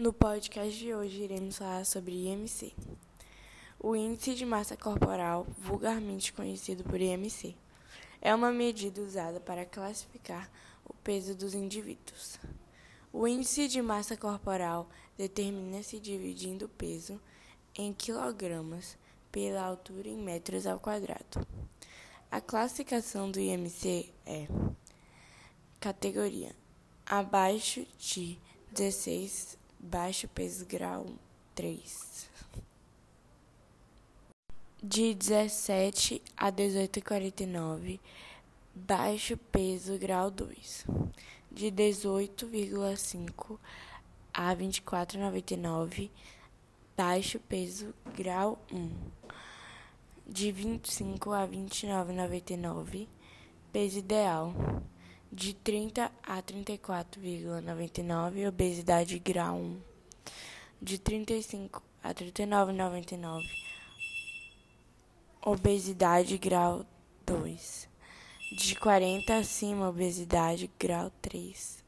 No podcast de hoje iremos falar sobre IMC. O Índice de Massa Corporal, vulgarmente conhecido por IMC, é uma medida usada para classificar o peso dos indivíduos. O índice de massa corporal determina-se dividindo o peso em quilogramas pela altura em metros ao quadrado. A classificação do IMC é categoria abaixo de 16 baixo peso grau 3. De 17 a 18,49, baixo peso grau 2. De 18,5 a 24,99, baixo peso grau 1. De 25 a 29,99, peso ideal de 30 a 34,99, obesidade grau 1, de 35 a 39,99, obesidade grau 2, de 40 acima, obesidade grau 3.